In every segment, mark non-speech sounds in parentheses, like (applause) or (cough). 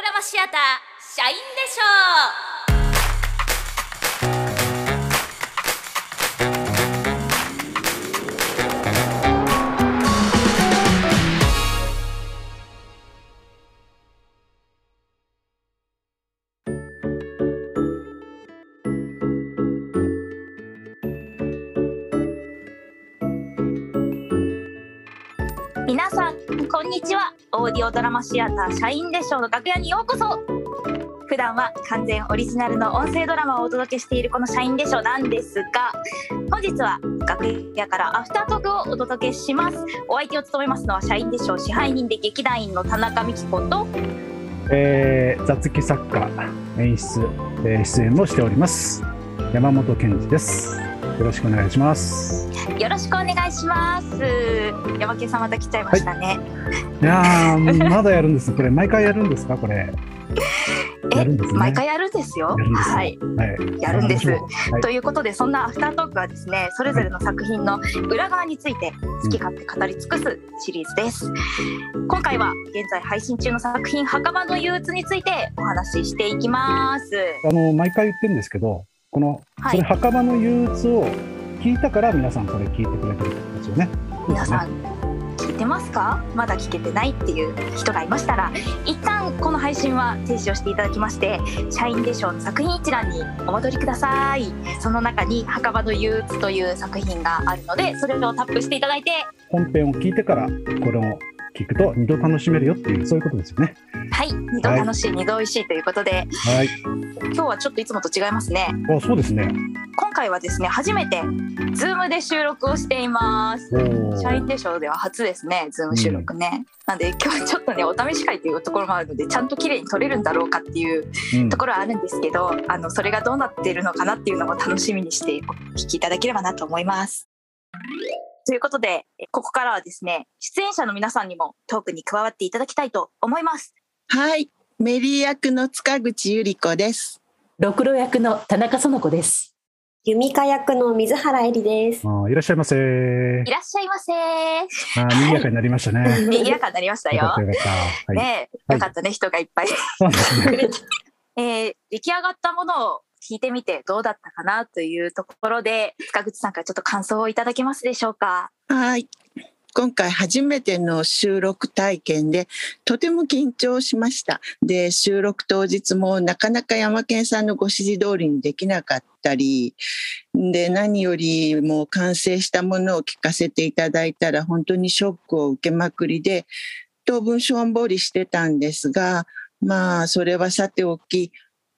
ドラマシアター社員でしょうんにちは。オーディオドラマシアター社員でしょうの楽屋にようこそ。普段は完全オリジナルの音声ドラマをお届けしているこの社員でしょうなんですが本日は楽屋からアフタートークをお届けします。お相手を務めますのは社員でしょう支配人で劇団員の田中美希子とえー、雑記作家演出、え出演もしております。山本健二です。よろしくお願いします。よろしくお願いします。山家さんまた来ちゃいましたね、い。やーまだやるんです。これ毎回やるんですか？これ。やるんですね。毎回やるんですよ？すねはい。はい。やるんです。はい。ということでそんなアフタートークはですねそれぞれの作品の裏側について好き勝手語り尽くすシリーズです。今回は現在配信中の作品「墓場の憂鬱」についてお話ししていきます。あの毎回言ってるんですけどこの、はい。それ墓場の憂鬱を聞いたから皆さんこれ聞いてくれてるってことですよね。皆さん聞いてますか？まだ聞けてないっていう人がいましたら一旦この配信は停止をしていただきまして社員でしょうの作品一覧にお戻りください。その中に墓場の憂鬱という作品があるのでそれをタップしていただいて。本編を聞いてからこれを聞くと二度楽しめるよっていうそういうことですよね。はい二度楽しい、二度美味しいということで。はい。今日はちょっといつもと違いますね。あそうですね。今回はですね初めて Zoom で収録をしています。社員でしょうでは初ですね、ズーム収録ね。なんで今日はちょっとね、お試し会というところもあるので、ちゃんと綺麗に撮れるんだろうかっていううん。ところはあるんですけど、あのそれがどうなっているのかなっていうのも楽しみにしてお聞きいただければなと思います。ということで、えここからはですね、出演者の皆さんにもトークに加わっていただきたいと思います。はい、メリー役の塚口ゆり子です。六郎役の田中園子です。弓花役の水原えりです。あいらっしゃいませいらっしゃいませ。あ賑やかになりましたね (laughs) 賑やかになりましたよよかった。よかったはい、ねよかったね、人がいっぱいそうですね。(laughs) えー出来上がったものを聞いてみてどうだったかなというところで、塚口さんからちょっと感想をいただけますでしょうか？はい。今回初めての収録体験でとても緊張しました。で、収録当日もなかなか山健さんのご指示通りにできなかったり、で、何よりも完成したものを聞かせていただいたら本当にショックを受けまくりで、当分しょんぼりしてたんですが、まあ、それはさておき、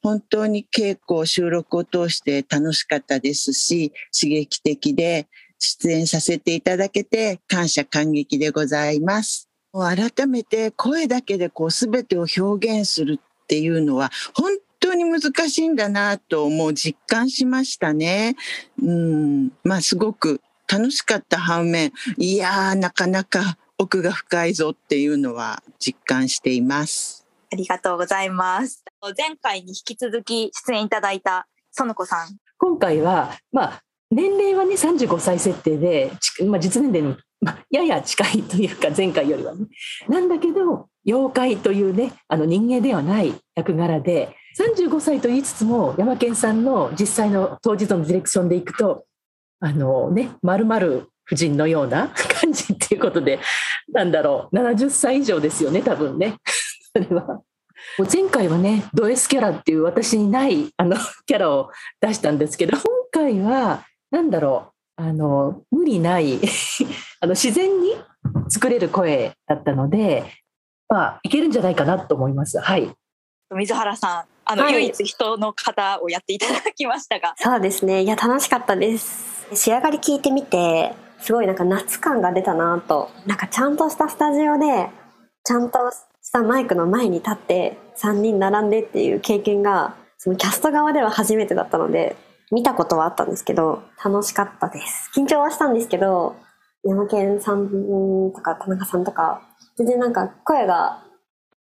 本当に稽古、収録を通して楽しかったですし、刺激的で、出演させていただけて感謝感激でございます。改めて声だけでこう全てを表現するっていうのは本当に難しいんだなともう実感しましたね。うん、まあすごく楽しかった反面、いやーなかなか奥が深いぞっていうのは実感しています。ありがとうございます。前回に引き続き出演いただいた園子さん。今回は、まあ、年齢はね、35歳設定で、まあ、実年齢に、まあ、やや近いというか、前回よりはね。なんだけど、妖怪というね、あの人間ではない役柄で、35歳と言いつつも、山健さんの実際の当日のディレクションでいくと、あのね、まるまる夫人のような (laughs) 感じっていうことで、なんだろう、70歳以上ですよね、多分ね。それは。もう前回はねド S キャラっていう私にないあの (laughs) キャラを出したんですけど今回はなんだろうあの無理ない (laughs) あの自然に作れる声だったのでまあいけるんじゃないかなと思いますはい水原さん、あの、はい唯一人の方をやっていただきましたが、そうですね。いや、楽しかったです。仕上がり聞いてみて、すごいなんか夏感が出たなと。なんかちゃんとしたスタジオで、ちゃんとしたマイクの前に立って、3人並んでっていう経験が、そのキャスト側では初めてだったので、見たことはあったんですけど、楽しかったです。緊張はしたんですけど、山健さんとか田中さんとか、全然なんか声が、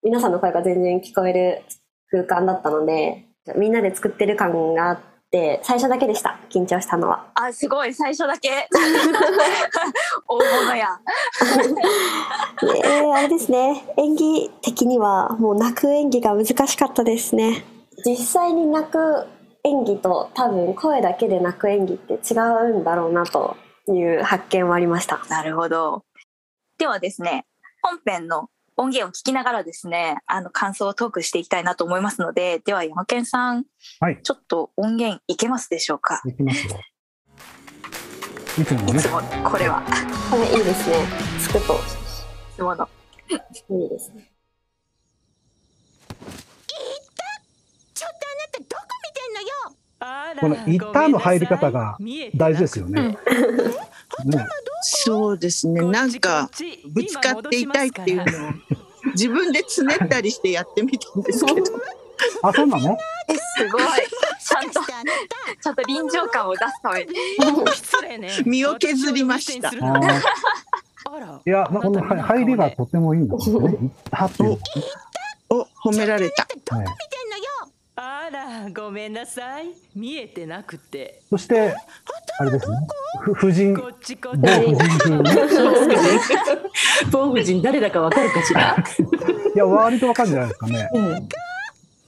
皆さんの声が全然聞こえる空間だったので、みんなで作ってる感があってで最初だけでした。緊張したのは。あすごい。最初だけ。(laughs) 大物や。(laughs) えー、あれですね。演技的にはもう泣く演技が難しかったですね。実際に泣く演技と多分声だけで泣く演技って違うんだろうなという発見はありました。なるほど。ではですね本編の音源を聞きながらですねあの感想をトークしていきたいなと思いますのででは山健さん、はい。ちょっと音源いけますでしょうか？いきますよ。(laughs) いつもね。いつ、ものこれは。これいいですね。つくといつもの。いいですね。ちょっとあなたどこ見てんのよ？この「いった」の入り方が大事ですよね。ね。そうですね。なんかぶつかっていたいっていうのを自分でつねったりしてやってみたんですけど。(laughs) あ、そうなの？えすごい。ちゃんとちゃんと臨場感を出すために。失礼ね。身を削りました。いや、まあこのは入りがとてもいいんですよね。いったっていうお褒められた。のね。らごめんなさい見えてなくてそして、あれですね。ふ婦人、こっちこっ某婦人風ね。某夫人誰だかわかるかしら。いや、割とわかるんじゃないですかね。うん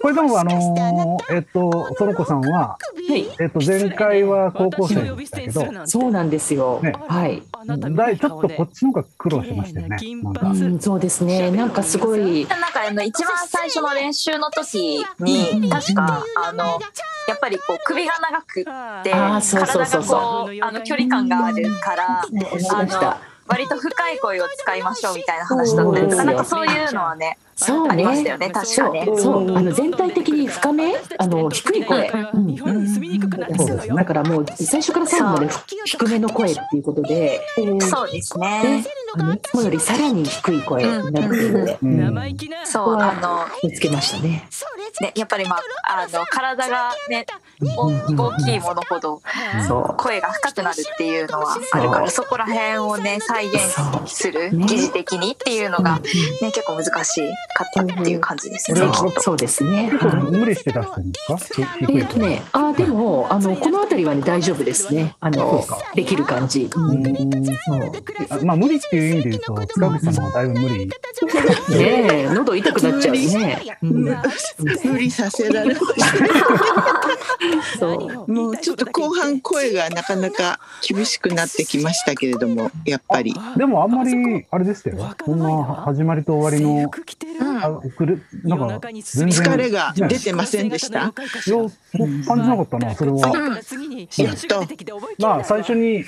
これでも、あのーえっと、園子さんは、はい、えっと、前回は高校生でしたけど、そうなんですよ。ねはい。だいちょっとこっちの方が苦労してましたよね。なんかうん、そうですね。なんかすごい。なんかあの一番最初の練習の時に確かあのやっぱりこう首が長くってあーそうそうそうそう体がこうあの距離感があるからあのた。割と深い声を使いましょうみたいな話だったりとかなんかそういうのはねそうありましたね。よね確かね。そう、あの全体的に深め、あの低い声。う。ん。日本に住みにくくなってきたのよだからもう最初から最後まで低めの声っていうことで、そうですでねあのいつもよりさらに低い声になっているので、そうあの見つけましたね。ねやっぱりまああの体がねお大きいものほどそう。声が深くなるっていうのはあるからそこら辺をね再現するね。疑似的にっていうのがね結構難しかったっていう感じですね。そうですね。無理して出してるん。ですかひえっとね、あでもあのこの辺りはね大丈夫ですね。あのできる感じ。うん。うん。そう。あまあ無理っていう意味で言うと塚口さんの方がだいぶ無理。ねえ喉痛くなっちゃうね。うん無理させられましそう。もうちょっと後半声がなかなか厳しくなってきましたけれどもやっぱり。でもあんまりあれでしたよ。そんな始まりと終わりのう。ん。あくるなんか全然疲れが出てませんでした？いや感じなかったなそれは。やっとまあ最初に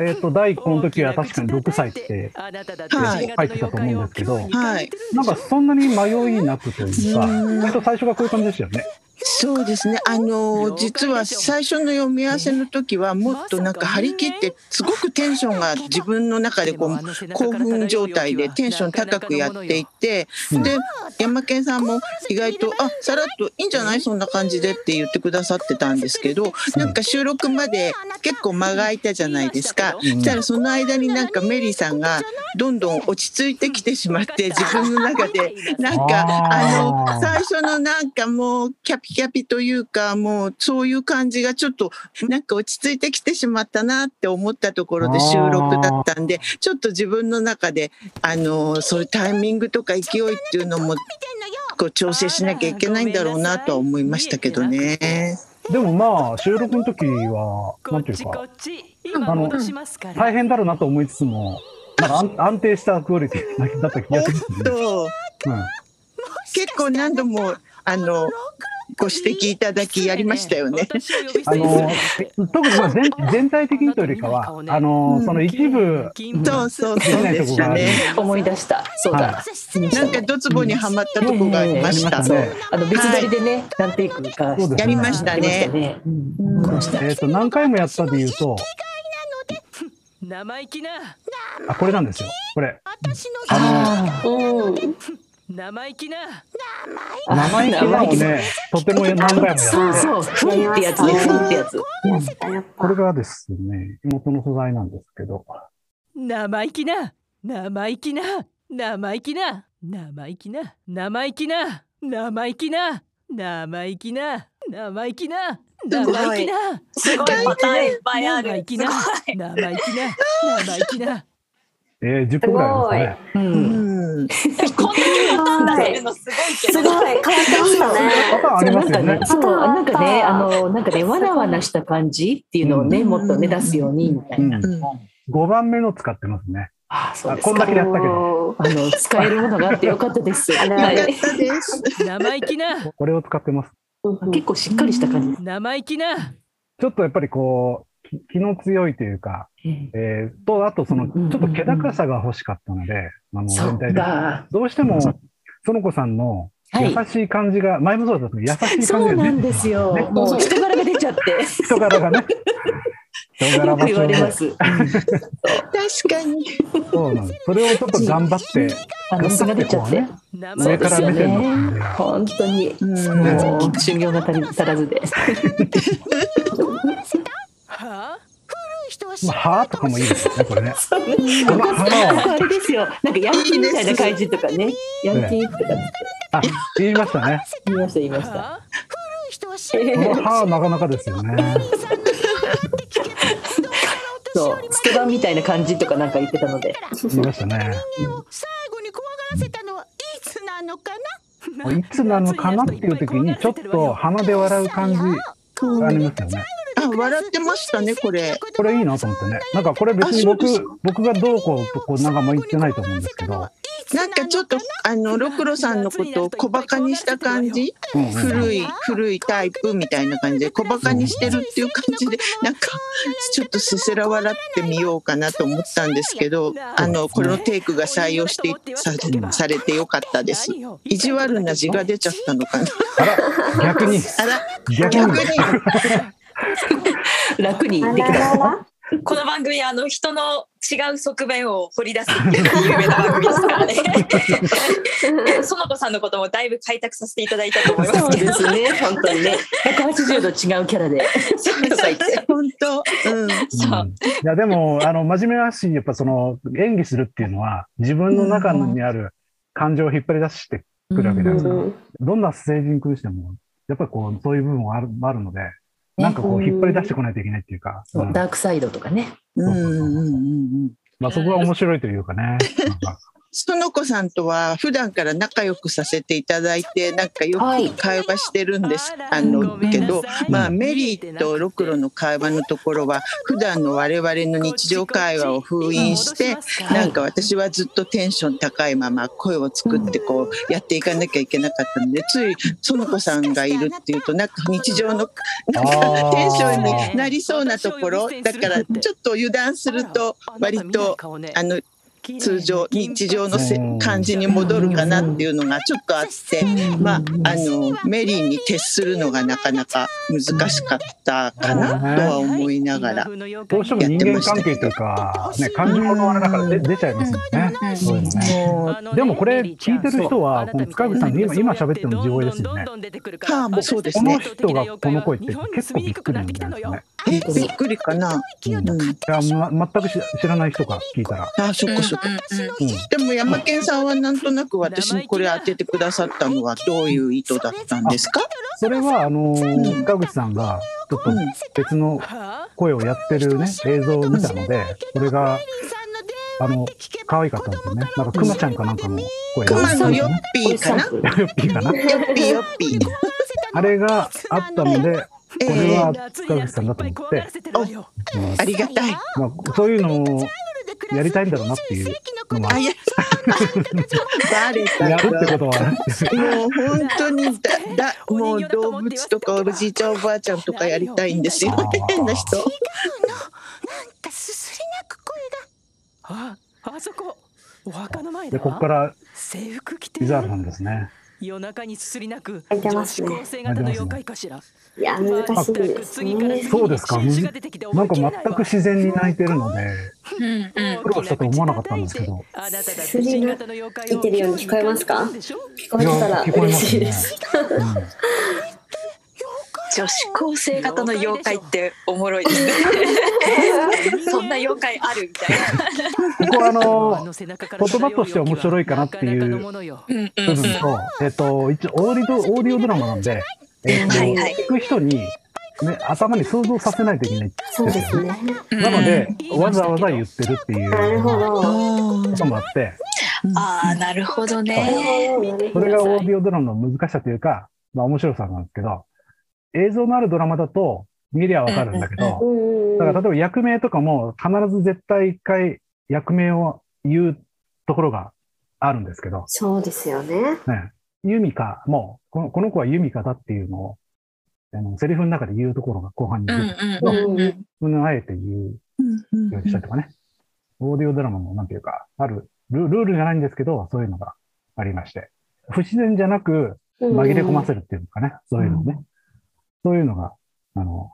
えっと第一個の時は確かに6歳ってはい。書いてたと思うんですけどはいなんかそんなに迷いなくというか割と最初がこういう感じでしたよねそうですね。あの実は最初の読み合わせの時はもっとなんか張り切ってすごくテンションが自分の中でこう興奮状態でテンション高くやっていてで山健さんも意外と「あさらっといいんじゃないそんな感じで」って言ってくださってたんですけどなんか収録まで結構間が空いたじゃないですか。うん。そしたらその間になんかメリーさんがどんどん落ち着いてきてしまって自分の中でなんかあの最初のなんかもうキャピキャピというかもうそういう感じがちょっとなんか落ち着いてきてしまったなって思ったところで収録だったんでちょっと自分の中であのそういうタイミングとか勢いっていうのもこう調整しなきゃいけないんだろうなとは思いましたけどね。でもまあ収録の時はなんていうかあの大変だろうなと思いつつもなんか安安定したクオリティだった気がするんですね。とうん。結構何度もあのご指摘いただきやりましたよね。あの (laughs) 特にまあ全全体的にというよりかは (laughs) あのその一部そうそうそうでしたね。思い出した。そうだ。はなんかドツボにはまったとこがありました。あの別撮りでね、何テイクかそうですねやりましたやりましたね。えっと何回もやったで言うと生意気なあこれなんですよこれ私のああうん生意気な。の生意気な。のをねとても何回もやってそうそう、ふんってやつね、ふんってやつ。これがですね元の素材なんですけど。生意気な。生意気な。生意気な。生意気な。生意気な。生意気な。生意気な。生意気な。生意気な。すごい。パターンいっぱいある。生意気な。生意気な。生意気な。えー、10個ぐらいありますね。う。うんん。こんだけパターン出せるのすごいけどすごい変わってましたね。パターンありますよね。そう、なんかね、あの、なんかね、わなわなした感じっていうのをね、うんもっとね、出すように、みたいな。うん5番目の使ってますね。ああ、そう。こんだけやったけど、もあの、使えるものがあってよかったです。よかったです。生意気なこれを使ってます。う結構しっかりした感じです。生意気なちょっとやっぱりこう、き気の強いというか、えー、と、あとその、ちうんょっと気高さが欲しかったので、あの、全体で。か。どうしても、園子さんの優はい。しい感じが、前もそうだったけど、優しい感じがそうなんですよ。ねもう人柄が出ちゃって。人柄がね。人柄よく言われま場所す。確かに。そうなんです。それをちょっと頑張って、あの、素が出ちゃって。ね上から目線の感じが。本当に。うんもう (laughs) 修行が足り足らずで。(laughs) は？あ、はーとかもいいですよね、これね。(laughs) このあれですよ。なんかヤンキーみたいな感じとかね。ヤンキーとかあ、言いましたね。言いました言いました。このはなかなかですよね。(laughs) そう、スケバンみたいな感じとかなんか言ってたので。言いましたね。最後に怖がらせたのはいつなのかな？いつなのかなっていう時に、ちょっと鼻で笑う感じがありますよね。あ、笑ってましたね、これ。これいいなと思ってね。なんかこれ別に僕僕がどうこうとこうなんかも言ってないと思うんですけど、なんかちょっと、あの、ろくろさんのことを小馬鹿にした感じ？うんうん古い、古いタイプみたいな感じで小馬鹿にしてるっていう感じで、なんか、ちょっとせせら笑ってみようかなと思ったんですけど、あの、このテイクが採用してさされてよかったです。意地悪な字が出ちゃったのかな。あら、逆に、あら、逆に。(laughs) 楽にあできた。この番組あの人の違う側面を掘り出すっていう有名な番組ですからね。(laughs) 園子さんのこともだいぶ開拓させていただいたと思いますそうけど。ですね。本当にね。180度違うキャラで。本当。うん。うんそういやでも、あの、真面目だし、やっぱその、演技するっていうのは、自分の中にある感情を引っ張り出してくるわけじゃないですか。うんどんな成人君しても、やっぱりこう、そういう部分はあるあるので、なんかこう、引っ張り出してこないといけないっていうか、ダークサイドとかね。うんうんうんうん。まあそこが面白いというかね。(laughs) 園子さんとは普段から仲良くさせていただいてなんかよはいく会話してるんです、あら。あのけどまあメリーとロクロの会話のところは普段の我々の日常会話を封印してなんか私はずっとテンション高いまま声を作ってこうやっていかなきゃいけなかったのでつい園子さんがいるっていうとなんか日常のなんかテンションになりそうなところだからちょっと油断すると割とあの通常日常の感じに戻るかなっていうのがちょっとあって、まあ、あのメリーに徹するのがなかなか難しかったかなとは思いながら。どうしても人間関係というか、ね、感情のあれだから出出ちゃいますよね。そうね。でもこれ聞いてる人は、この塚口さんの今今喋ってるの地声ですよね。はあもうそうですこのね人がこの声って結構びっくりなんじゃないですかね。えびっくりかな。うんいや、ま、全くし知らない人が聞いたら。あそっかそっか。うん。でも山健さんはなんとなく私にこれ当ててくださったのはどういう意図だったんですか？それは、あのー、塚口さんが、ちょっと別の声をやってるね、映像を見たので、それが、あの、可愛かったんですよね。なんか、くまちゃんかなんかの声クマのヨッピーかな？おじさんヨッピーかな？ヨッピーヨッピー。あれがあったので、えこれはえ塚口さんだと思って、うんありがたい。まあ、そういうのをやりたいんだろうなっていうのもああ、いや、バレたやるってか。ことは、もう本当にだ、だ、もう動物とかおじいちゃんおばあちゃんとかやりたいんですよ。(laughs) 変な人。なんかすすり泣く声が。ああそこ。お墓の前で、だここから、制服着て伊沢さんですね。夜中にすすり泣く開いてますね女子高生型の妖怪かしらいや、難しいですね。そうですか。なんか全く自然に泣いてるので、うんうん苦労したと思わなかったんですけど。すすり泣いてるように聞こえますか？聞こえたら嬉しいです。(laughs) うん女子高生型の妖怪っておもろいですね。そんな妖怪あるみたいな。ここはあの、言葉として面白いかなっていううんうん部分と、えっと、一応オーディオ、オーディオドラマなんで、えっと、はいはい聞く人に、ね、頭に想像させないといけない。そうですね。なので、わざわざ言ってるっていうなるほど。こともあって、ああ、なるほどなね。それがオーディオドラマの難しさというか、まあ面白さなんですけど、映像のあるドラマだと見りゃわかるんだけど、うんだから例えば役名とかも必ず絶対一回役名を言うところがあるんですけど、そうですよね。ね、ユミカ、もうこのこの子はユミカだっていうのを、あのセリフの中で言うところが後半にうん出て、うんうんうん。それをあえて言うようにしたりとかね。オーディオドラマもなんていうか、あるル、ルールじゃないんですけど、そういうのがありまして。不自然じゃなく紛れ込ませるっていうのかね、そういうのね。そういうのが、あの、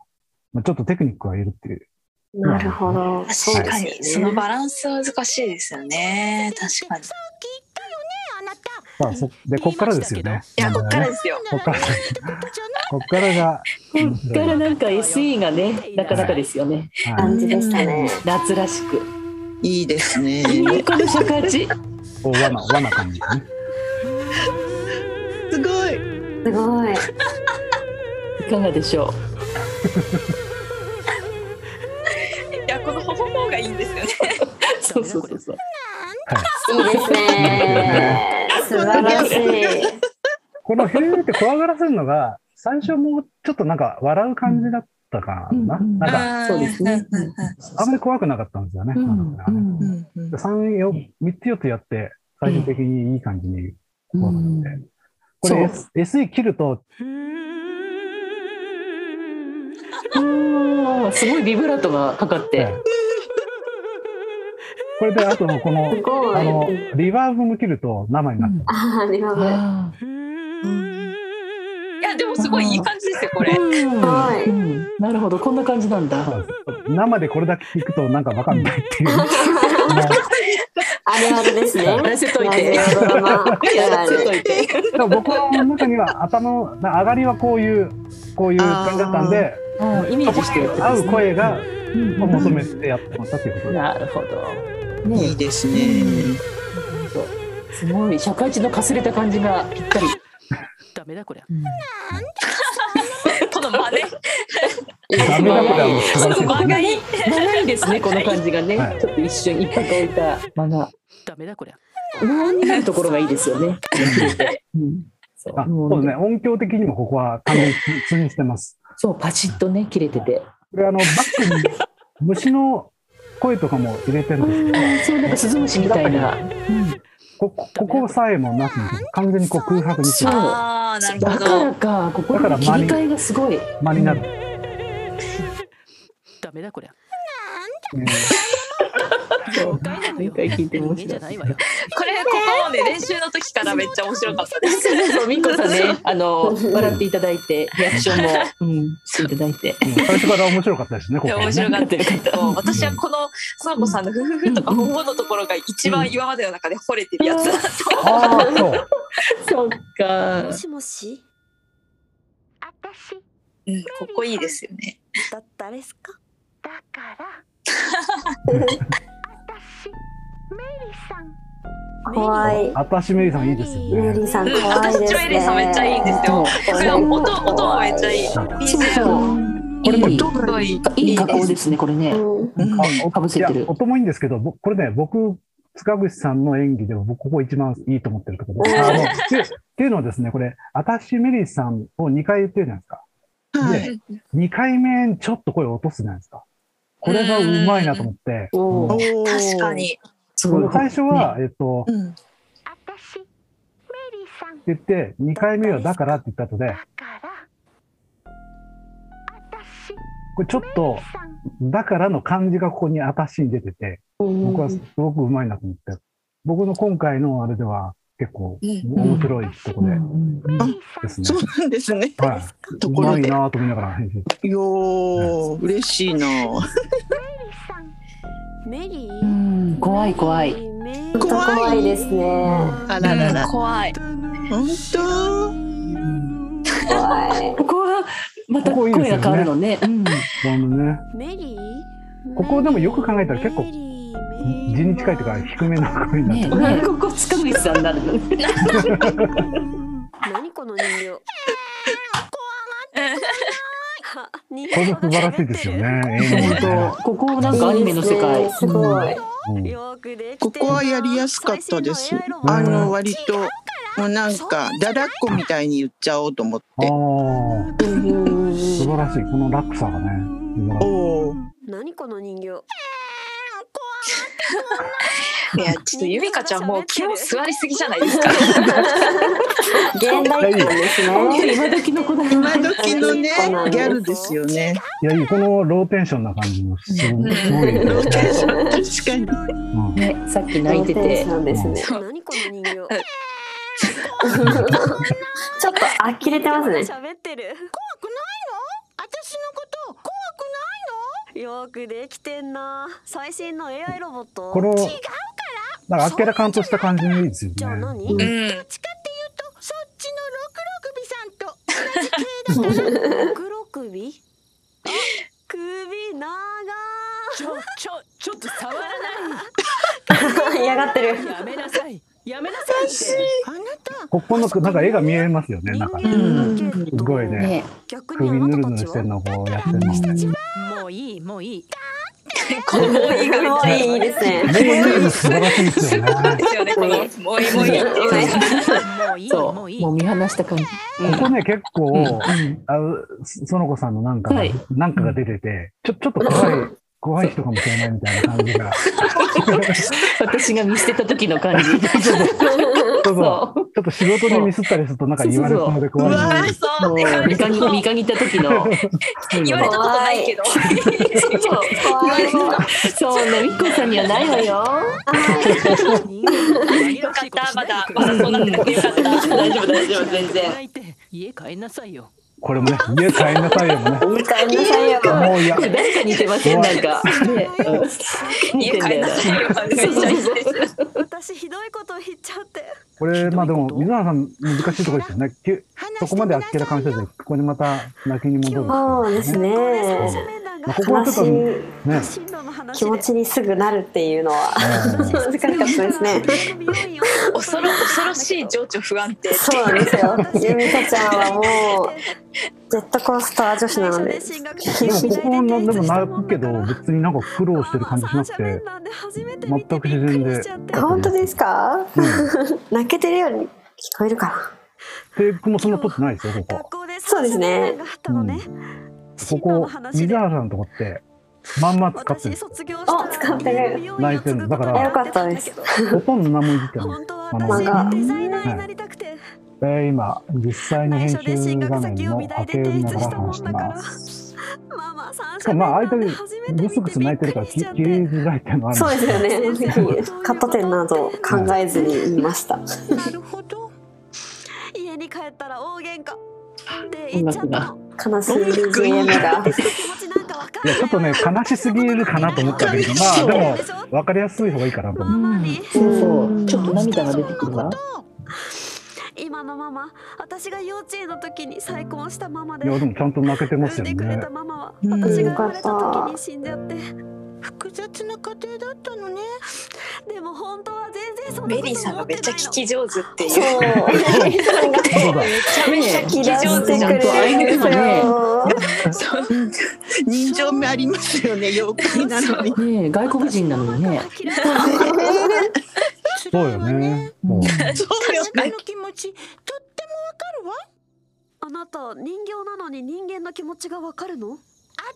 まあちょっとテクニックはいるっていう。なるほど。そう確かに、ですよね。そのバランスは難しいですよね。確かに。いさっき言ったよねあで、こっからですよね。や、こっからねですよ。こっから、こっからが、こっからなんか SE がね、なかなかですよね。は感じでしたね。夏らしく。いいですね。いいこの尺八。い。こう、和な、和な感じがね。すごい。すごい。いかがでしょ (laughs) いや、このほほほがいいんですよね。う。(laughs) そうそうそうそう。いいですね。素晴らしい。このヘーって怖がらせるのが、最初もうちょっとなんか笑う感じだったかな。うんなんか、そうですねあんまり怖くなかったんですよね。うんなんかねうん三四三つ四つやって、最終的にいい感じにこうなって。これ、S、SE 切ると、うんすごいビブラートがかかって。これで、あとこの。あの、リバーブも切ると生になって、あー、リバブ。あいや、でもすごいいい感じですよ、これ。ーはいうんなるほど、こんな感じなんだ。生でこれだけ聞くとなんかわかんないっていう。(laughs) あるあるですね。やらせといて。やらせといて。でも僕の中には頭の上がりはこういう、こういう感じだったんで、うんイメージしてやって合うますね声がうんを求めてやってましたっていうことで。なるほど。ねいいですね。すごい社会人のかすれた感じがぴったり。ダメだこりゃうんこの真似。ダメだこれはもう素晴らしいいい。長いですね、この感じがね。はいちょっと一瞬一泊置いた間が。ダメだこりゃ無音になるところがいいですよね。うんそうあそうですね。音響的にもここは完全に通にしてます。そう、パチッとね、切れてて。これあの、バックに虫の声とかも入れてるんですけど、そう、なんかスズムシみたいな。ここここさえもなしに完全にこう空白にしてそうああ、なるほだからど。か、ここだからの切り替えがすごい。間になる。ダメだこりゃねそう回聞いてこれ、ここもね、練習の時からめっちゃ面白かったです。(laughs) そう、みこさんね、あの、笑っていただいて、リアクションも、うん、していただいて。うん最初から面白かったですね。面白かった私はこのその子さんのフフフとかほほのところが一番今までの中で惚れてるやつだとああ、そう。そっかも。しもし？私うん、ここいいですよね。だ誰ですか？だから (laughs) 私メリさん怖い。あたしめりさんいいですよね。メリーさんうん、怖いですね。私メリーさんめっちゃいいんですよ。それ音音もめっちゃいい。そう BGM そう。これねいいいいい加工ですね、これね。かぶせてるいや、音もいいんですけど、ぼこれね、僕、塚口さんの演技でも僕ここ一番いいと思ってるところで。あのってっていうのはですね、これ、あたしメリーさんを2回言ってるじゃないですか。はい。2回目ちょっと声を落とすじゃないですか。これがうまいなと思って、おーおー確か。に。すごい。最初は、えっと、ってうん。私メリーさん言って、2回目はだからって言った後でだ、から私これちょっと、だからの漢字がここにあたしに出てて、僕はすごくうまいなと思って、僕の今回のあれでは結構面白いところでうんうんメリーさんですね。そうなんですね。はい。うところで。まいなと思いながら。よー、(laughs) 嬉しいな。メリー？さんメリーうん怖い怖い。怖いですね。あららら。怖い。本当？怖い。ここは、また声が変わるのね。うんこのね、メリー？ここでもよく考えたら結構メリー字に近いというか低めな声になってねここ塚口さんになるのね。(laughs) 何この人形。は (laughs) 人これ素晴らしいですよね。本当ここなんかアニメの世界すごい。ここはやりやすかったです。あの割ともうなんかだだっこみたいに言っちゃおうと思っあて。素晴らしい。この落差がね。おお。何この人形 (laughs) いやちょっとゆみかちゃんもう肝座りすぎじゃないですか (laughs) 現代感ですね。今時の子だ今時のねギャルですよね。いや。このローテンションな感じもすごいローテンシね。ョン確かに。うんねさっき泣いててですね。何この人形ちょっと呆れてますね。(laughs) 喋ってるよくできてんな。最新の AI ロボット。これを、違うなんかあっけらかんとした感じがいいですよじゃあね。何、うん。どっちかっていうとそっちの六六尾さんと同じ系だから。(laughs) 六六尾あ首長ちょちょちょっと触らな (laughs) 嫌がってる。いやめなさいやめなさいあなたここの、なんか絵が見えますよね。なん。か、すごいね。逆にあぬるぬるしてんのをこうやってるの。もういいもういい。もういいですね。もういい。素晴らしいですよね。もういいもういい。っていうねもういいそもういい。うもう見放した感じここね、結構、うん。あの、園子さんのなんかなんかが出てて、ちょ、ちょっと怖い、怖い人かもしれないみたいな感じが。(laughs) 私が見捨てた時の感じ。(laughs) そうそうそちょっと仕事にミスったりするとなんか言われそうで怖い。うわう。見た時の。(laughs) 言われたことないけど。怖い。そうねみっこさんにはないわよ。よかったまだまだそうなってなくてよかった大丈夫大丈夫全然。泣いて家帰んなさいよこれもね、家帰んなさいよね。いいかんなさいよ。もういや誰か似てません？なんか家てんだよ。な帰んなさいよ。私ひどいこと言っちゃって。これ、まあでも、水原さん難しいところですよね。きそこまであっけらかんしてて、ここでまた泣きに戻るそうですね。まあここはちょっとね、気持ちにすぐなるっていうのは難しかったですね。(laughs) 恐ろ恐ろしい情緒不安定そうなんですよ。ゆみかちゃんはもうジェットコースター女子なので。でもここの、でも泣くけど、別になんか苦労してる感じしなくて、全く自然で。本当ですか？泣けてるように聞こえるかテープもそんな撮ってないですよ、ここ。そうですねここ、水原さんのとこって、まんま使ってるんですよ。あ使ってる泣いてるのだかな。らよかったです。ほとんど何もいじってない。あの漫画私デザイナーになりたくてえー今、実際に編集画面先を美大の波形で提を見ながら出したもん話してだからます。しかもまあ、相手にブスブス泣いてるから切切りづらいっていうのはあるんそうですよね。ねカット点など考えずに言いました。なるほど家に帰ったら大喧嘩って言っちゃったの悲しい BGM が。いや、ちょっとね、悲しすぎるかなと思ったんだけど、まあ、でも、分かりやすい方がいいかなと思う。うんそうそうちょっと涙が出てくるわ今のママ私が幼稚園の時に再婚したママでいや、でもちゃんと泣けてますよね産んでくれた。ママはうん私が生まれた時に死んじゃって複雑な家庭だったのね。でも本当は全然そんなことメリーさんがめっちゃ聞き上上手っていう。そう。そうだ。めちゃめちゃ聞き上手。人情味ありますよね妖怪なのに。ねえ外国人なのにね。そうよね。そうそうよね。の気持ちとってもわかるわ。あなた人形なのに人間の気持ちがわかるの？当たり前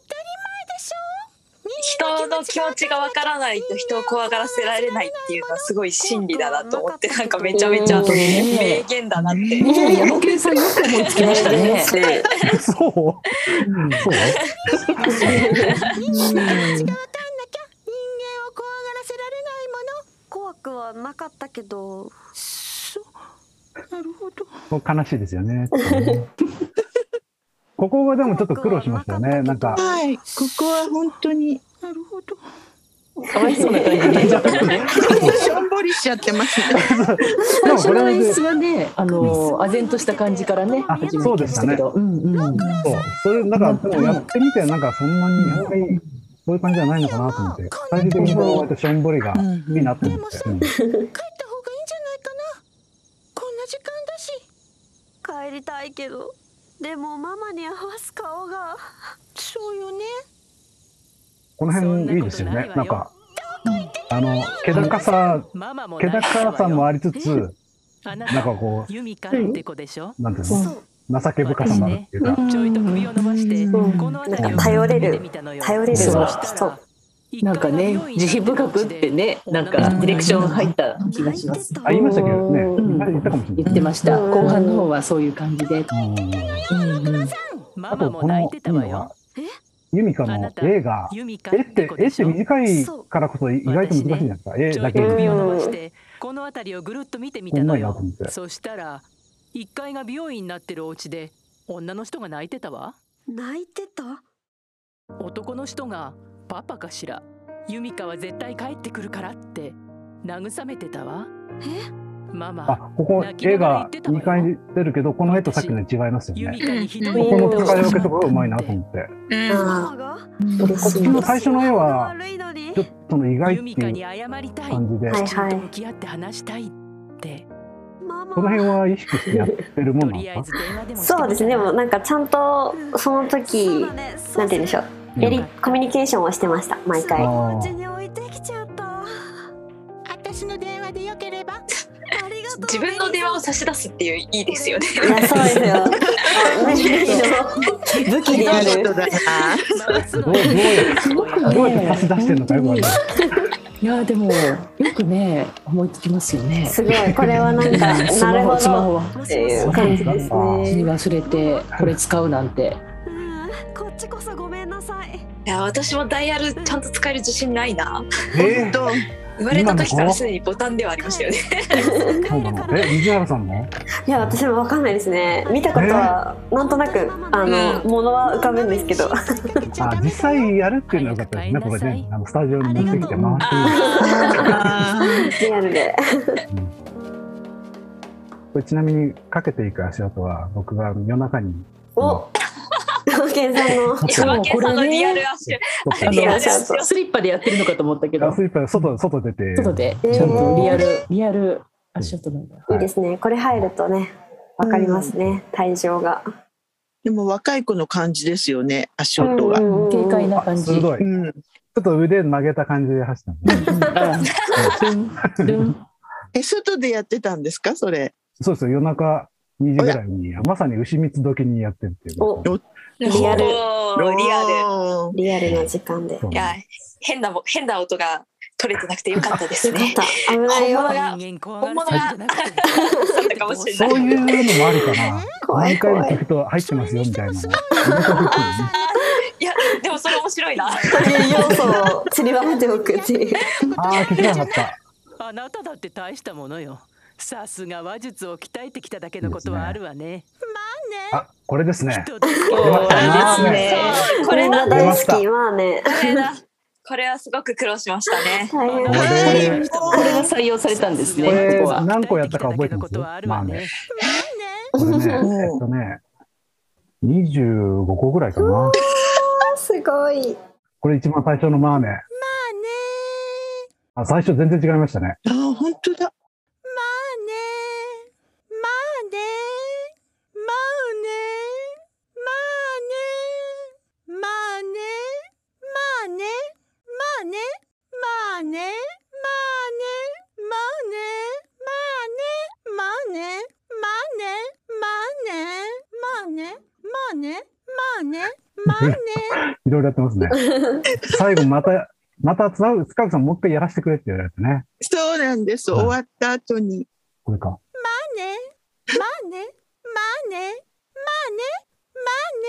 でしょ人の気持ちがわからないと人を怖がらせられないっていうのはすごい真理だなと思ってなんかめちゃめちゃ名言だなって。ヤマケンさん。よく思いつきましたねそう。そう。んなきゃ人間を怖がらせられないもの。怖くはなかったけど。そう。なるほど。(laughs) そう悲しいですよね。ここがでもちょっと苦労しましたよね。なんか、はい、ここは本当に。なるほど。かわいそうな感じになっちゃった。ねしょんぼりしちゃってますね。最初の演出はねあの唖然とした感じからねあ始めてましたけど。うんうんそう、それ、なんか、でもやってみて、なんかそんなに、案外、そういう感じじゃないのかなと思って、最終的にこうしょんぼりがいいなと思って。うん。帰った方がいいんじゃないかな。こんな時間だし。帰りたいけどでもママに合わす顔がそそうよね。この辺いいですよね。なんか、あの、気高さ、気高さもありつつ、あななんかこユミカって子でしょ？う、なんていうの、情け深さもあるっていうか、ちょいと首を伸ばしてうん。この辺りをなんか頼れる頼れる。そう。人なんかね慈悲深くってねなんかディレクション入った気がします。あ、言いましたけどね、うん。言ったかもしれない。言ってました。うん。後半の方はそういう感じで。うん。うんうんマあと、この今は、ユミカの絵が、ユミカ絵って、絵って短いからこそ意外と難しいじゃないですか。だけ。で。いと首を伸ばしてこの辺りをぐるっと見てみたのよ。そしたら1階が美容院になってるお家で女の人が泣いてたわ。泣いてた？男の人がパパかしら。ユミカは絶対帰ってくるからって。慰めてたわ。マあマ、ここ、絵が2回出るけど、この絵とさっきの違いますよね。カにひどいここの使い分けとかがうまいなと思って。こっちの最初の絵は、ちょっとの意外っていう謝りたい。感じで、はいきちんと向き合って話したいって。ママ。この辺は意識してやってるもとんなんですか？そうですね。でもなんかちゃんとその時なんて言うんでしょうやりコミュニケーションをしてました毎回。あおー家に置いてきちゃった。私の電話でよければ。ありがとう自分の電話を差し出すっていういいですよね。いやそうですよ。武器である。いい人だな。どどうやって差し出してるのかよくわかんない。いやでもよくね思いつきますよね。すごいこれはなんかスなるほマホスマホっていう感じですね。忘れてこれ使うなんて。うん。こっちこそいいや私もダイヤルちゃんと使える自信ないな。えー、と生まれた時からすでにボタンではありましたよね。そうなのえ、水原さんも？いや私もわかんないですね。見たことはなんとなくあのものは浮かぶんですけど。あ、実際やるっていうのはよかった。ですね。これね、あのスタジオに持ってきて回してリアルで。これちなみにかけていく足跡は僕が夜中におケンさんの山県さんのリアル足。リアルスリッパでやってるのかと思ったけど。あスリッパ外外出て。外でえー。ちゃんとリアルリアル足音なんだ。いいですね。これ入るとねわかりますね。体重が。でも若い子の感じですよね、足音が。軽快な感じ鋭い。ちうん。ょっと腕曲げた感じで走った (laughs) え、外でやってたんですか、それ。そうですよ。夜中2時ぐらいに、まさに牛蜜時にやってるっていう。おリリアルリアル。ル。リアルな時間でいや変なも変な音が取れてなくてよかったですね。よかった危ないよ本物が。そういうのもあるかな。怖い何回聞くと入ってますよみたいないやでもそれ面白いな。そういう要素を散りばめておくっていうああ、聞きなかった。あなただって大したものよさすが話術を鍛えてきただけのことはあるわねあ、これですね。人助け出ましたそうねこれみんなだ大好きまあねこれだ。これはすごく苦労しましたね。大変これ、これが採用されたんですねこれ何個やったか覚えてます？まあね。これね、えっとね、25個ぐらいかな。すごいこれ一番最初のマーネ。あ、最初全然違いましたね。あ、本当だ。いろいろやってますね。(laughs) 最後また、また、つかつかくさんもう一回やらせてくれって言われてね。そうなんです。終わった後に。これか。まあねまあねまあね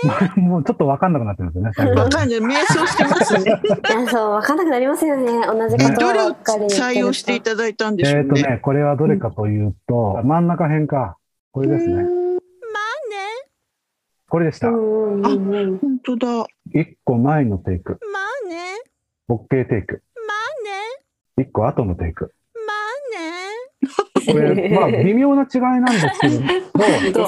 まあね (laughs) もうちょっとわかんなくなってますよね。最後わかんない。瞑想してますね。(laughs) いやそう分かんなくなりますよね同じことどれを採用していただいたんでしょうね。えっとね、これはどれかというと、真ん中辺か。これですね。これでした。う。んうんうんうん。本当だ。一個前のテイク。まあね。OK テイク。まあね。一個後のテイク。まあね。これ、まあ、(laughs) 微妙な違いなんですけど、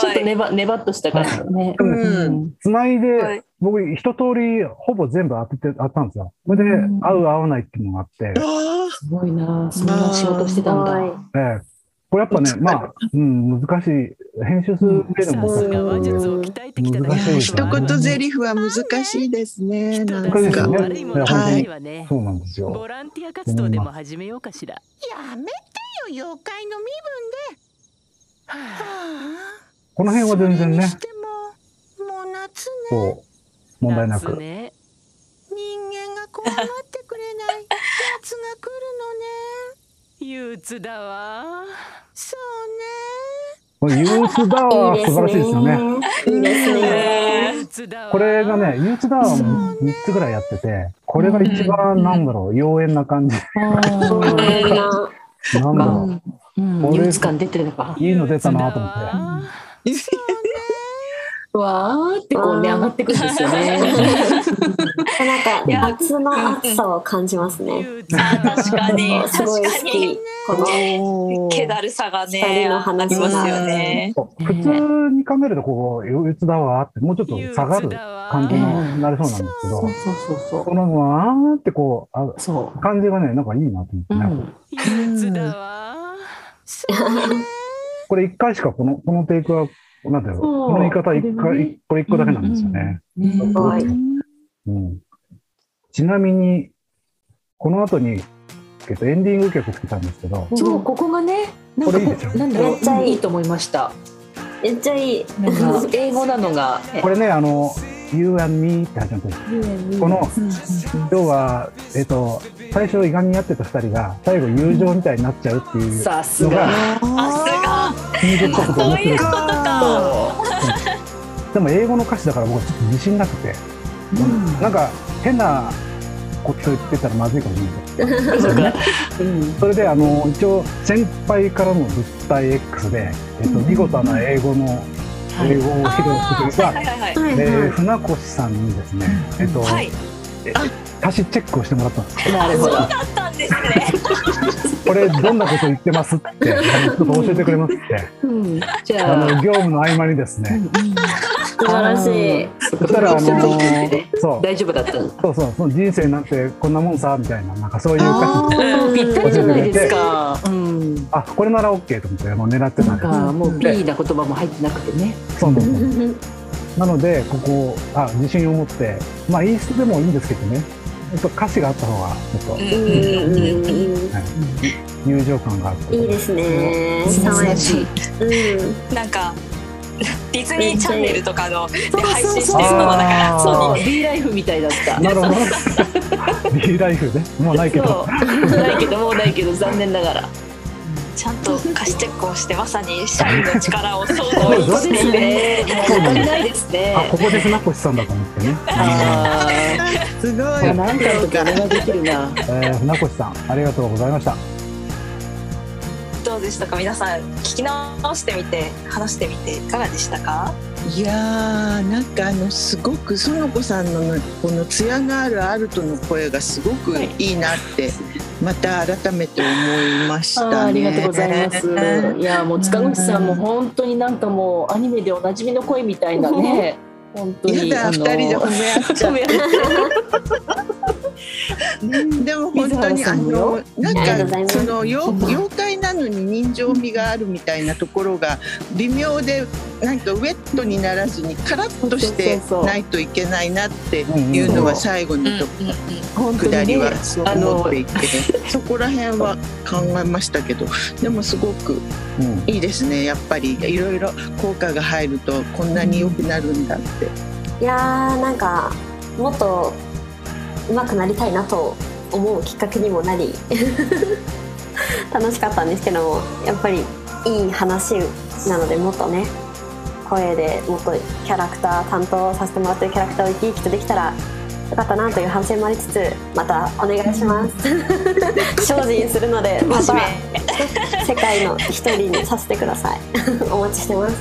ちょっとねばねばっとした感じ。ね。うん。つないはでい、僕一通りほぼ全部当てて、当ったんですよ。それで、うん。合う合わないっていうのがあって、あすごいな。そんな仕事してたんだ。ええこれやっぱね、(laughs) まあ、うん、難しい。編集する上でさも、すが話術を鍛えてきただけ難しいです一ね言ゼリフは難しいですね。なん人難しいですかよね。悪いそうなんですよ。ボランティア活動でも始めようかしら。やめてよ妖怪の身分ではあ (laughs) この辺は全然ねし、てももう夏ねそう、問題なく。夏ね。人間が怖がってくれない (laughs) やつが来る憂鬱だわ。そうねこれ、憂鬱だわ、素晴らしいですよね。いいで。これがね、憂鬱だわも3つぐらいやってて、これが一番なんだろう、妖艶な感じ。ななんだろーうん、俺憂鬱感出てるのかう、いいの出たなと思って。(laughs) わーってこうね上がってくるんですよね。なんか夏の暑さを感じますね。確かにすごい好確かにき。この気だるさがね普通に考えると、こう、憂鬱だわって、もうちょっと下がる感じになりそうなんですけどそう、そうそうこのわーってこう、あそ感じがね、なんかいいなとう。う思ってね。ん。憂鬱だわ。これ一回しかこの、このテイクは、なんていうのそうこの言い方一回、ねこれ一個だけなんですよね。うん。ちなみに、この後に、えっと、エンディング曲つけたんですけど、そうここがねなんかこれいいなんだろうめっちゃいいと思いました。めっちゃいい。英語なのが。これね、あの、You and Me って始まってこの、要は、えっと、最初、いがみ合ってた二人が、最後、友情みたいになっちゃうっていうさすのが、が。さ金属っぽくて面白いそういう。ことか。でも、英語の歌詞だから僕、ちょっと自信なくて、なんか、変なこと言ってたらまずいかもしれない。そうか。うん。それであの一応先輩からの物体 X で、えっと、見事な英語の英語を披露してくれた、はいはいはい。はいえ。船越さんにですね、えっと、はい。歌詞チェックをしてもらったんですなるほど。だったんですね。これどんなこと言ってますってちょっと教えてくれますってうん。じゃああ。の業務の合間にですね、素晴らしい。そしたらあのそう大丈夫だったの。そうそうその人生なんてこんなもんさみたいななんかそういう歌詞うんぴったりじゃないですか。うん。あこれなら OK と思ってもう狙ってたなんんですかもうピーな言葉も入ってなくてね。そうそうそうなのでここあ自信を持ってまあインストでもいいんですけどねやっぱ歌詞があった方がちょっとうんうんうん友情感があっていいですね。素爽やか。晴らしい。うん。なんかディズニーチャンネルとかのでそう配信してるのもなんかあーそうに B ライフみたいだった。なるほど (laughs) B ライフねもうないけど (laughs) ないけどもうないけど残念ながら。ちゃんと歌詞チェックをしてまさに社員の力を相当本に当ですね。もう足りないですね。あここで船越さんだと思ってね、あすごい。あ、何回とかお願いできるな。えー、船越さんありがとうございましたどうでしたか？皆さん聞き直してみて話してみていかがでしたか？いやーなんかあのすごく園子さんのこの艶があるアルトの声がすごくいいなってまた改めて思いましたね。ありがとうございます。いやもう塚越さんも本当になんかもうアニメでおなじみの声みたいなね。本当にやだ二人で褒め合っちゃっ (laughs) でも本当にあのなんかその妖妖怪なのに人情味があるみたいなところが微妙でなんかウェットにならずにカラッとしてないといけないなっていうのは最後のと下りはそうあの思っていて (laughs) そこら辺は考えましたけどでもすごくうん。いいですね。やっぱりいろいろ効果が入るとこんなに良くなるんだって。いやーなんかもっと上手くなりたいなと思うきっかけにもなり (laughs) 楽しかったんですけどもやっぱりいい話なのでもっとね声でもっとキャラクター担当させてもらってるキャラクターを生き生きとできたらよかったなという反省もありつつまたお願いします。(laughs) 精進するのでまた世界の一人にさせてください。(laughs) お待ちしてます。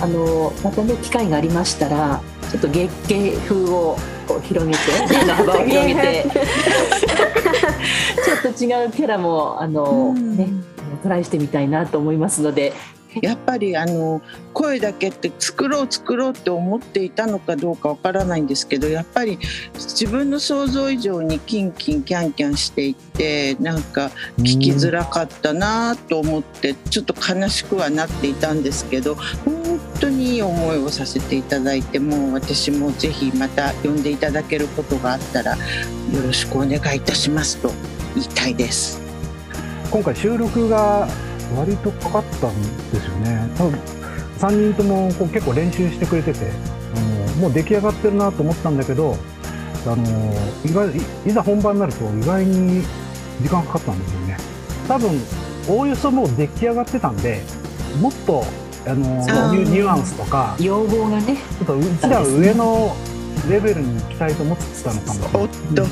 あのまたね機会がありましたらちょっと月経風をこう広げて目の (laughs) 幅を広げて。ちょっと違うキャラもあの、ねトライしてみたいなと思いますので。やっぱりあの声だけって作ろう作ろうって思っていたのかどうかわからないんですけどやっぱり自分の想像以上にキンキンキャンキャンしていてなんか聞きづらかったなと思ってちょっと悲しくはなっていたんですけど本当にいい思いをさせていただいても私もぜひまた呼んでいただけることがあったらよろしくお願いいたしますと言いたいです。今回収録が割とかかったんですよね。多分3人ともこう結構練習してくれてて、あのもう出来上がってるなと思ったんだけど、あの意外いざ本番になると意外に時間かかったんですよね。多分おおよそもう出来上がってたんで、もっとあのあーニュニュアンスとか、ち要望がね。ょっとうちらは上のレベルに行きたいと思ってたのかもおっと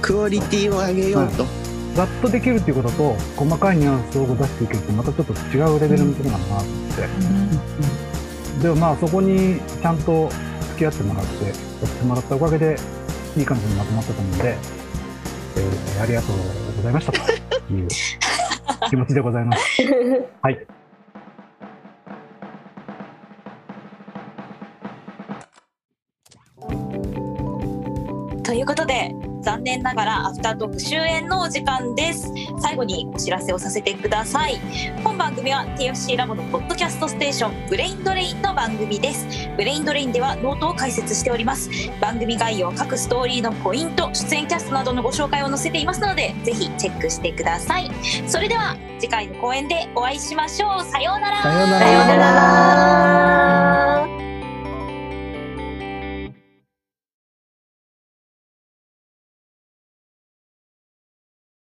クオリティを上げようと。ざっとできるっていうことと細かいニュアンスを出していけるとまたちょっと違うレベルのところなんだなと思って、でもまあそこにちゃんと付き合ってもらってやってもらったおかげでいい感じにまとまったと思うんで、えーありがとうございましたという気持ちでございます。(laughs) はい。いうことで残念ながらアフタートーク終演のお時間です。最後にお知らせをさせてください。本番組は TFC ラボのポッドキャストステーションブレインドレインの番組です。ブレインドレインではノートを開設しております。番組概要各ストーリーのポイント出演キャストなどのご紹介を載せていますのでぜひチェックしてください。それでは次回の公演でお会いしましょう。さようなら。さようなら。さようなら